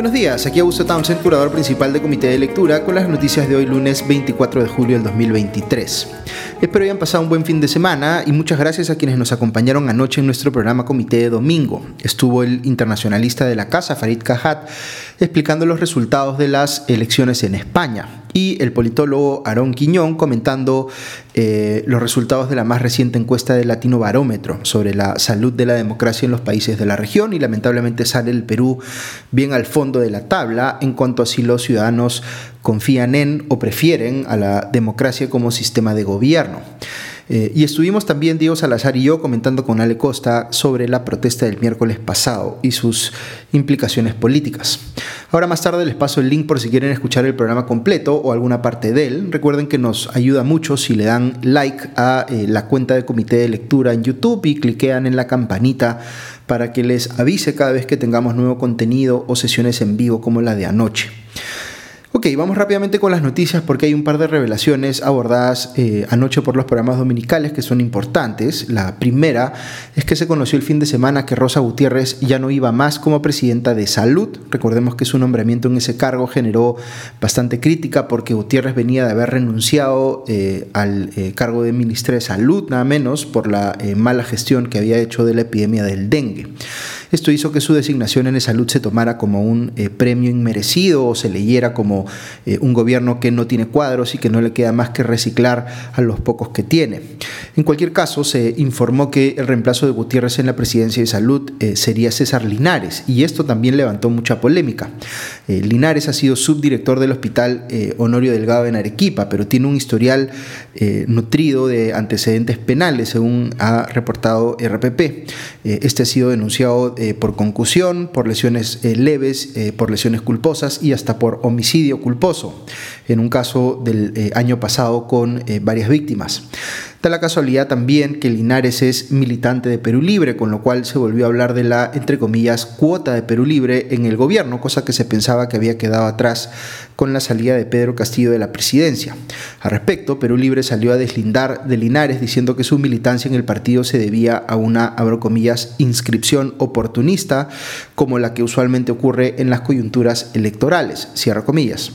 Buenos días, aquí Augusto Townsend, curador principal de Comité de Lectura, con las noticias de hoy lunes 24 de julio del 2023. Espero hayan pasado un buen fin de semana y muchas gracias a quienes nos acompañaron anoche en nuestro programa Comité de Domingo. Estuvo el internacionalista de la casa, Farid Kahat, explicando los resultados de las elecciones en España y el politólogo Aarón Quiñón comentando eh, los resultados de la más reciente encuesta del Latino Barómetro sobre la salud de la democracia en los países de la región y lamentablemente sale el Perú bien al fondo de la tabla en cuanto a si los ciudadanos confían en o prefieren a la democracia como sistema de gobierno. Eh, y estuvimos también Diego Salazar y yo comentando con Ale Costa sobre la protesta del miércoles pasado y sus implicaciones políticas. Ahora más tarde les paso el link por si quieren escuchar el programa completo o alguna parte de él. Recuerden que nos ayuda mucho si le dan like a eh, la cuenta de comité de lectura en YouTube y cliquean en la campanita para que les avise cada vez que tengamos nuevo contenido o sesiones en vivo como la de anoche. Ok, vamos rápidamente con las noticias porque hay un par de revelaciones abordadas eh, anoche por los programas dominicales que son importantes. La primera es que se conoció el fin de semana que Rosa Gutiérrez ya no iba más como presidenta de salud. Recordemos que su nombramiento en ese cargo generó bastante crítica porque Gutiérrez venía de haber renunciado eh, al eh, cargo de ministra de salud, nada menos por la mala gestión que había hecho de la epidemia del dengue. Esto hizo que su designación en salud se tomara como un eh, premio inmerecido o se leyera como eh, un gobierno que no tiene cuadros y que no le queda más que reciclar a los pocos que tiene. En cualquier caso, se informó que el reemplazo de Gutiérrez en la presidencia de salud eh, sería César Linares y esto también levantó mucha polémica. Linares ha sido subdirector del Hospital Honorio Delgado en Arequipa, pero tiene un historial nutrido de antecedentes penales, según ha reportado RPP. este ha sido denunciado eh, por concusión, por lesiones eh, leves, eh, por lesiones culposas y hasta por homicidio culposo, en un caso del año pasado con varias víctimas. Da la casualidad también que Linares es militante de Perú Libre, con lo cual se volvió a hablar de la, entre comillas, cuota de Perú Libre en el gobierno, cosa que se pensaba que había quedado atrás con la salida de Pedro Castillo de la presidencia. Al respecto, Perú Libre salió a deslindar de Linares diciendo que su militancia en el partido se debía a una, abro comillas, inscripción oportunista, como la que usualmente ocurre en las coyunturas electorales, cierra comillas.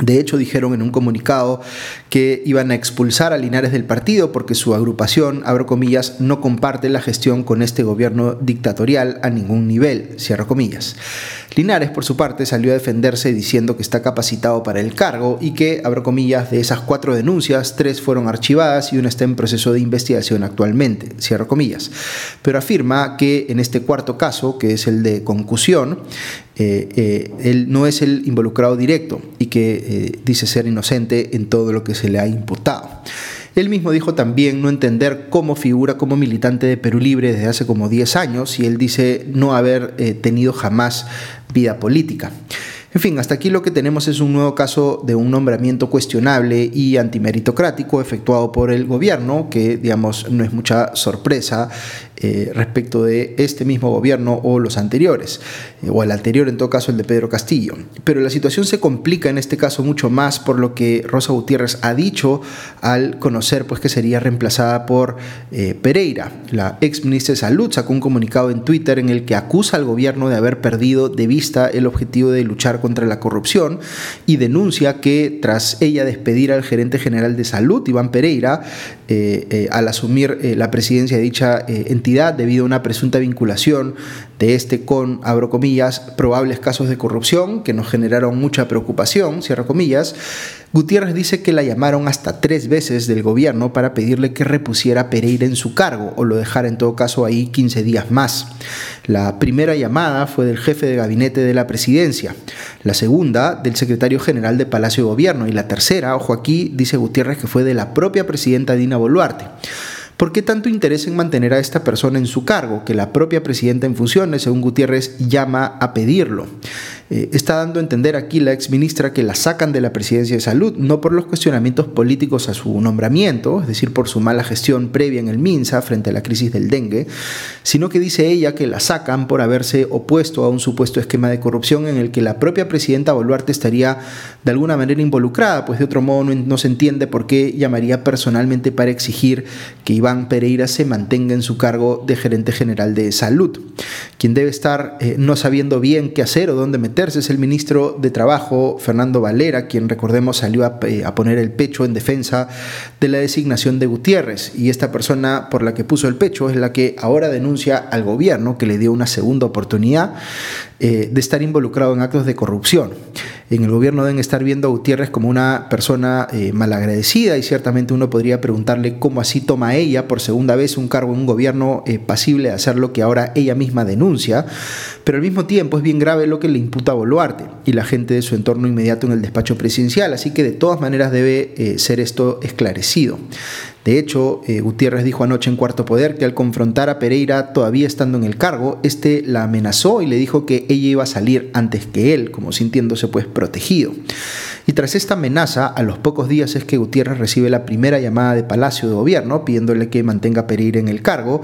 De hecho, dijeron en un comunicado que iban a expulsar a Linares del partido porque su agrupación, abro comillas, no comparte la gestión con este gobierno dictatorial a ningún nivel, comillas. Linares, por su parte, salió a defenderse diciendo que está capacitado para el cargo y que, abro comillas, de esas cuatro denuncias, tres fueron archivadas y una está en proceso de investigación actualmente, cierro comillas. Pero afirma que en este cuarto caso, que es el de concusión, eh, eh, él no es el involucrado directo y que eh, dice ser inocente en todo lo que se le ha imputado. Él mismo dijo también no entender cómo figura como militante de Perú Libre desde hace como 10 años y él dice no haber tenido jamás vida política. En fin, hasta aquí lo que tenemos es un nuevo caso de un nombramiento cuestionable y antimeritocrático efectuado por el gobierno, que digamos no es mucha sorpresa eh, respecto de este mismo gobierno o los anteriores, eh, o el anterior en todo caso el de Pedro Castillo. Pero la situación se complica en este caso mucho más por lo que Rosa Gutiérrez ha dicho al conocer pues, que sería reemplazada por eh, Pereira. La ex ministra de Salud sacó un comunicado en Twitter en el que acusa al gobierno de haber perdido de vista el objetivo de luchar contra la corrupción y denuncia que tras ella despedir al gerente general de salud, Iván Pereira, al asumir la presidencia de dicha entidad, debido a una presunta vinculación de este con, abro comillas, probables casos de corrupción que nos generaron mucha preocupación, cierro comillas, Gutiérrez dice que la llamaron hasta tres veces del gobierno para pedirle que repusiera Pereira en su cargo o lo dejara en todo caso ahí 15 días más. La primera llamada fue del jefe de gabinete de la presidencia, la segunda del secretario general de Palacio de Gobierno y la tercera, ojo aquí, dice Gutiérrez que fue de la propia presidenta Dina Boluarte. ¿Por qué tanto interés en mantener a esta persona en su cargo, que la propia presidenta en funciones, según Gutiérrez, llama a pedirlo? Eh, está dando a entender aquí la ex ministra que la sacan de la presidencia de salud, no por los cuestionamientos políticos a su nombramiento, es decir, por su mala gestión previa en el MINSA frente a la crisis del dengue, sino que dice ella que la sacan por haberse opuesto a un supuesto esquema de corrupción en el que la propia presidenta Boluarte estaría de alguna manera involucrada, pues de otro modo no, se entiende por qué llamaría personalmente para exigir que Iván Pereira se mantenga en su cargo de gerente general de salud, quien debe estar eh, no sabiendo bien qué hacer o dónde meter Es el ministro de Trabajo, Fernando Valera, quien recordemos salió eh, a, poner el pecho en defensa de la designación de Gutiérrez. Y esta persona por la que puso el pecho es la que ahora denuncia al gobierno que le dio una segunda oportunidad eh, de estar involucrado en actos de corrupción. En el gobierno deben estar viendo a Gutiérrez como una persona eh, malagradecida y ciertamente uno podría preguntarle cómo así toma ella por segunda vez un cargo en un gobierno eh, pasible de hacer lo que ahora ella misma denuncia, pero al mismo tiempo es bien grave lo que le imputa a Boluarte y la gente de su entorno inmediato en el despacho presidencial, así que de todas maneras debe ser esto esclarecido. De hecho, eh, Gutiérrez dijo anoche en Cuarto Poder que al confrontar a Pereira todavía estando en el cargo, este la amenazó y le dijo que ella iba a salir antes que él, como sintiéndose pues protegido. Y tras esta amenaza, a los pocos días es que Gutiérrez recibe la primera llamada de Palacio de Gobierno pidiéndole que mantenga a Pereira en el cargo,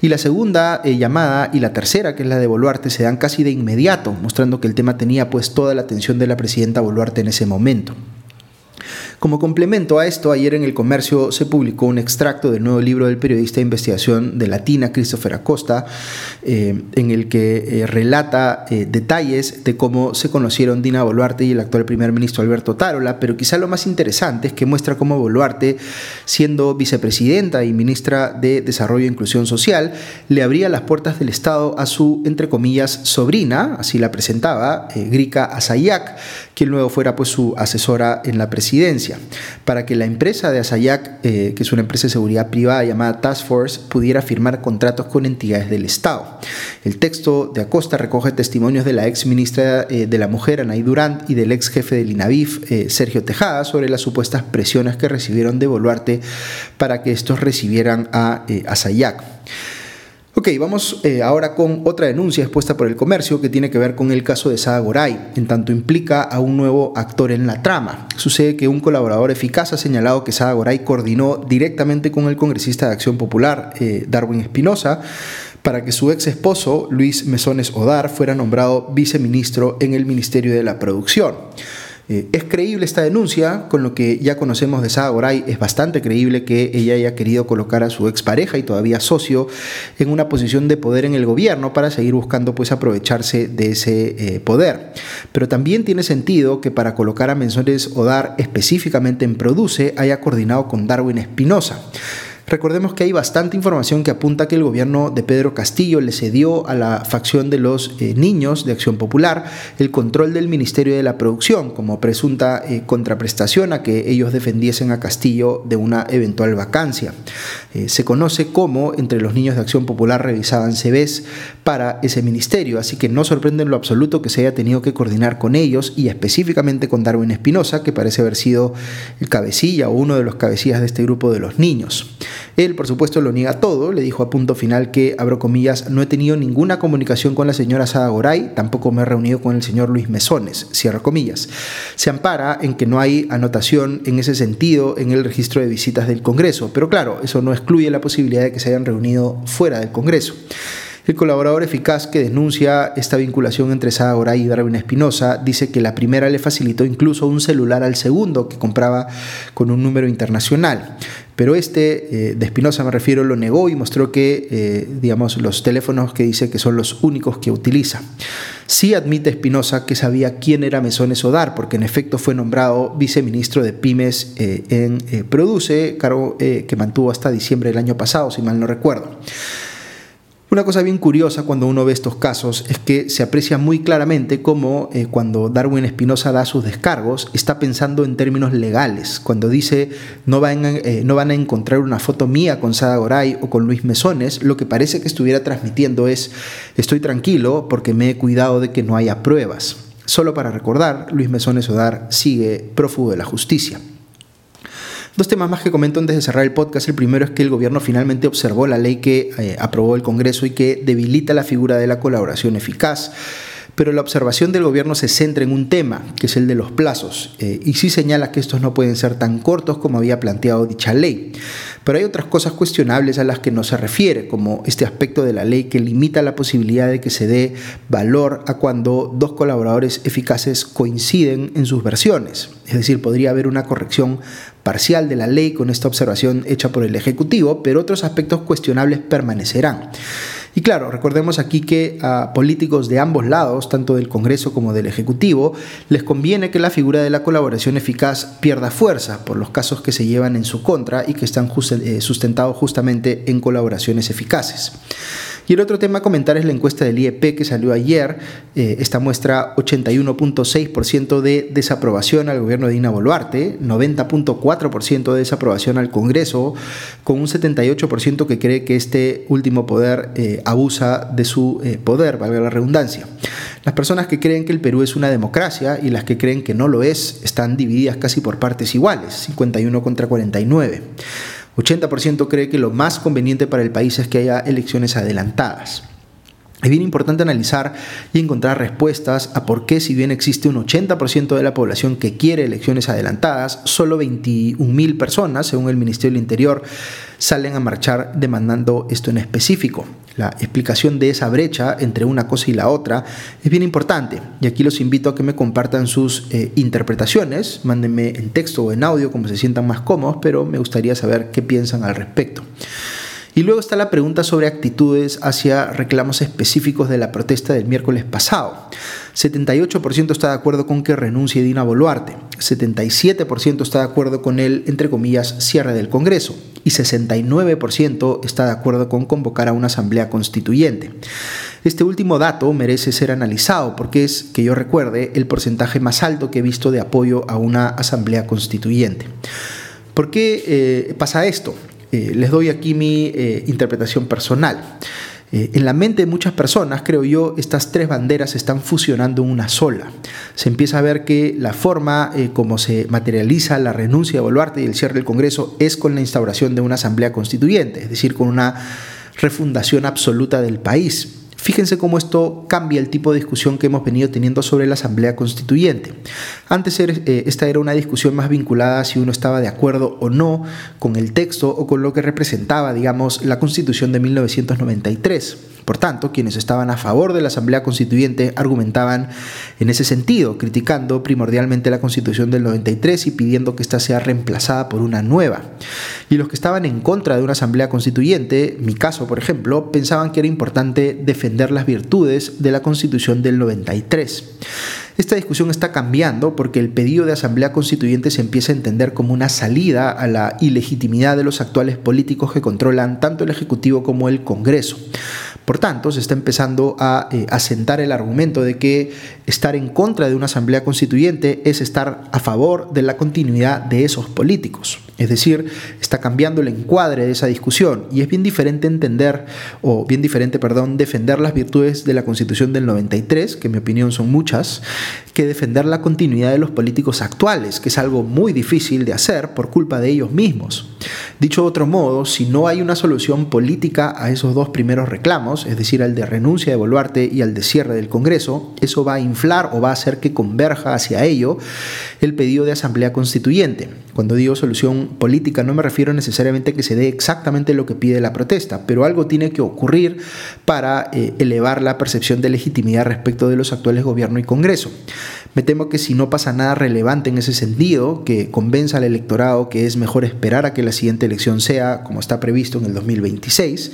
y la segunda eh, llamada y la tercera, que es la de Boluarte, se dan casi de inmediato, mostrando que el tema tenía pues toda la atención de la presidenta Boluarte en ese momento. Como complemento a esto, ayer en el comercio se publicó un extracto del nuevo libro del periodista de investigación de Latina, Christopher Acosta, eh, en el que eh, relata eh, detalles de cómo se conocieron Dina Boluarte y el actual primer ministro Alberto Tarola, pero quizá lo más interesante es que muestra cómo Boluarte, siendo vicepresidenta y ministra de Desarrollo e Inclusión Social, le abría las puertas del Estado a su, entre comillas, sobrina, así la presentaba, Grika Asayak, quien luego fuera pues su asesora en la presidencia para que la empresa de Asayak, eh, que es una empresa de seguridad privada llamada Task Force, pudiera firmar contratos con entidades del Estado. El texto de Acosta recoge testimonios de la ex ministra eh, de la Mujer, Anaí Durant, y del ex jefe del INAVIF, eh, Sergio Tejada, sobre las supuestas presiones que recibieron de Boluarte para que estos recibieran a Asayak. Ok, vamos eh, ahora con otra denuncia expuesta por el comercio que tiene que ver con el caso de Sada Goray, en tanto implica a un nuevo actor en la trama. Sucede que un colaborador eficaz ha señalado que Sada Goray coordinó directamente con el congresista de Acción Popular, eh, Darwin Espinosa, para que su ex esposo, Luis Mesones Odar, fuera nombrado viceministro en el Ministerio de la Producción. Eh, es creíble esta denuncia, con lo que ya conocemos de Sada es bastante creíble que ella haya querido colocar a su expareja y todavía socio en una posición de poder en el gobierno para seguir buscando pues aprovecharse de ese eh, poder. Pero también tiene sentido que para colocar a Mensones Odar específicamente en Produce haya coordinado con Darwin Espinosa. Recordemos que hay bastante información que apunta que el gobierno de Pedro Castillo le cedió a la facción de los eh, niños de Acción Popular el control del Ministerio de la Producción como presunta eh, contraprestación a que ellos defendiesen a Castillo de una eventual vacancia. Eh, se conoce cómo entre los niños de Acción Popular revisaban CVs para ese ministerio, así que no sorprende en lo absoluto que se haya tenido que coordinar con ellos y específicamente con Darwin Espinosa, que parece haber sido el cabecilla o uno de los cabecillas de este grupo de los niños. Él, por supuesto, lo niega todo, le dijo a punto final que, abro comillas, no he tenido ninguna comunicación con la señora Sada Goray, tampoco me he reunido con el señor Luis Mesones, cierro comillas. Se ampara en que no hay anotación en ese sentido en el registro de visitas del Congreso, pero claro, eso no excluye la posibilidad de que se hayan reunido fuera del Congreso. El colaborador eficaz que denuncia esta vinculación entre Sada Goray y Darwin Espinosa dice que la primera le facilitó incluso un celular al segundo que compraba con un número internacional. Pero este, eh, de Espinosa me refiero, lo negó y mostró que, eh, digamos, los teléfonos que dice que son los únicos que utiliza. Sí admite Espinosa que sabía quién era Mesones Odar, porque en efecto fue nombrado viceministro de Pymes eh, en Produce, cargo que mantuvo hasta diciembre del año pasado, si mal no recuerdo. Una cosa bien curiosa cuando uno ve estos casos es que se aprecia muy claramente cómo eh, cuando Darwin Espinosa da sus descargos está pensando en términos legales. Cuando dice no van, a, eh, no van a encontrar una foto mía con Sada Goray o con Luis Mesones, lo que parece que estuviera transmitiendo es estoy tranquilo porque me he cuidado de que no haya pruebas. Solo para recordar, Luis Mesones Odar sigue prófugo de la justicia. Dos temas más que comento antes de cerrar el podcast. El primero es que el gobierno finalmente observó la ley que eh, aprobó el Congreso y que debilita la figura de la colaboración eficaz pero la observación del gobierno se centra en un tema, que es el de los plazos, eh, y sí señala que estos no pueden ser tan cortos como había planteado dicha ley. Pero hay otras cosas cuestionables a las que no se refiere, como este aspecto de la ley que limita la posibilidad de que se dé valor a cuando dos colaboradores eficaces coinciden en sus versiones. Es decir, podría haber una corrección parcial de la ley con esta observación hecha por el Ejecutivo, pero otros aspectos cuestionables permanecerán. Y claro, recordemos aquí que a políticos de ambos lados, tanto del Congreso como del Ejecutivo, les conviene que la figura de la colaboración eficaz pierda fuerza por los casos que se llevan en su contra y que están eh, sustentados justamente en colaboraciones eficaces. Y el otro tema a comentar es la encuesta del IEP que salió ayer. Eh, esta muestra 81.6% de desaprobación al gobierno de Dina Boluarte, 90.4% de desaprobación al Congreso, con un 78% que cree que este último poder eh, abusa de su eh, poder, valga la redundancia. Las personas que creen que el Perú es una democracia y las que creen que no lo es están divididas casi por partes iguales, 51 contra 49. 80% cree que lo más conveniente para el país es que haya elecciones adelantadas. Es bien importante analizar y encontrar respuestas a por qué si bien existe un 80% de la población que quiere elecciones adelantadas, solo 21.000 personas, según el Ministerio del Interior, salen a marchar demandando esto en específico. La explicación de esa brecha entre una cosa y la otra es bien importante y aquí los invito a que me compartan sus eh, interpretaciones, mándenme en texto o en audio como se sientan más cómodos, pero me gustaría saber qué piensan al respecto. Y luego está la pregunta sobre actitudes hacia reclamos específicos de la protesta del miércoles pasado. 78% está de acuerdo con que renuncie Dina Boluarte, 77% está de acuerdo con el, entre comillas, cierre del Congreso y 69% está de acuerdo con convocar a una asamblea constituyente. Este último dato merece ser analizado porque es, que yo recuerde, el porcentaje más alto que he visto de apoyo a una asamblea constituyente. ¿Por qué eh, pasa esto? Eh, les doy aquí mi eh, interpretación personal. Eh, en la mente de muchas personas, creo yo, estas tres banderas se están fusionando en una sola. Se empieza a ver que la forma como se materializa la renuncia de Boluarte y el cierre del Congreso es con la instauración de una asamblea constituyente, es decir, con una refundación absoluta del país. Fíjense cómo esto cambia el tipo de discusión que hemos venido teniendo sobre la Asamblea Constituyente. Antes eh, esta era una discusión más vinculada a si uno estaba de acuerdo o no con el texto o con lo que representaba, digamos, la Constitución de 1993. Por tanto, quienes estaban a favor de la Asamblea Constituyente argumentaban en ese sentido, criticando primordialmente la Constitución del 93 y pidiendo que ésta sea reemplazada por una nueva. Y los que estaban en contra de una Asamblea Constituyente, mi caso por ejemplo, pensaban que era importante defender las virtudes de la Constitución del 93. Esta discusión está cambiando porque el pedido de asamblea constituyente se empieza a entender como una salida a la ilegitimidad de los actuales políticos que controlan tanto el Ejecutivo como el Congreso. Por tanto, se está empezando a eh, asentar el argumento de que estar en contra de una asamblea constituyente es estar a favor de la continuidad de esos políticos. Es decir, está cambiando el encuadre de esa discusión y es bien diferente entender, o bien diferente, perdón, defender las virtudes de la Constitución del 93, que en mi opinión son muchas, que defender la continuidad de los políticos actuales, que es algo muy difícil de hacer por culpa de ellos mismos. Dicho de otro modo, si no hay una solución política a esos dos primeros reclamos, es decir, al de renuncia de Boluarte y al de cierre del Congreso, eso va a inflar o va a hacer que converja hacia ello el pedido de asamblea constituyente. Cuando digo solución política no me refiero necesariamente a que se dé exactamente lo que pide la protesta, pero algo tiene que ocurrir para eh, elevar la percepción de legitimidad respecto de los actuales gobierno y Congreso. Me temo que si no pasa nada relevante en ese sentido, que convenza al electorado que es mejor esperar a que la siguiente elección sea como está previsto en el 2026,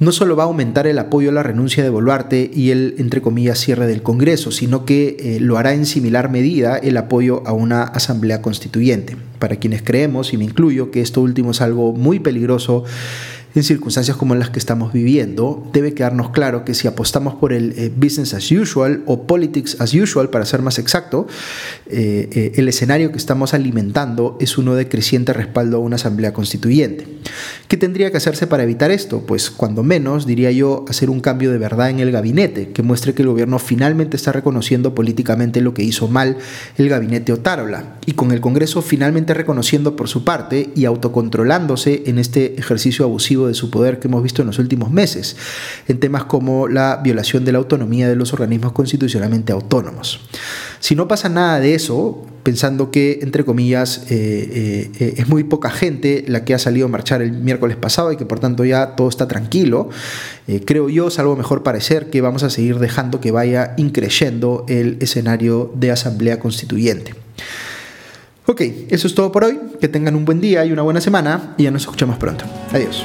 no solo va a aumentar el apoyo a la renuncia de Boluarte y el, entre comillas, cierre del Congreso, sino que eh, lo hará en similar medida el apoyo a una asamblea constituyente. Para quienes creemos, y me incluyo, que esto último es algo muy peligroso en circunstancias como las que estamos viviendo, debe quedarnos claro que si apostamos por el eh, business as usual o politics as usual, para ser más exacto, eh, eh, el escenario que estamos alimentando es uno de creciente respaldo a una asamblea constituyente. ¿Qué tendría que hacerse para evitar esto? Pues cuando menos, diría yo, hacer un cambio de verdad en el gabinete, que muestre que el gobierno finalmente está reconociendo políticamente lo que hizo mal el gabinete Otárola, y con el Congreso finalmente reconociendo por su parte y autocontrolándose en este ejercicio de su poder que hemos visto en los últimos meses, en temas como la violación de la autonomía de los organismos constitucionalmente autónomos. Si no pasa nada de eso, pensando que, entre comillas, eh, eh, es muy poca gente la que ha salido a marchar el miércoles pasado y que por tanto ya todo está tranquilo, eh, creo yo, salvo mejor parecer, que vamos a seguir dejando que vaya increyendo el escenario de asamblea constituyente. Ok, eso es todo por hoy. Que tengan un buen día y una buena semana y ya nos escuchamos pronto. Adiós.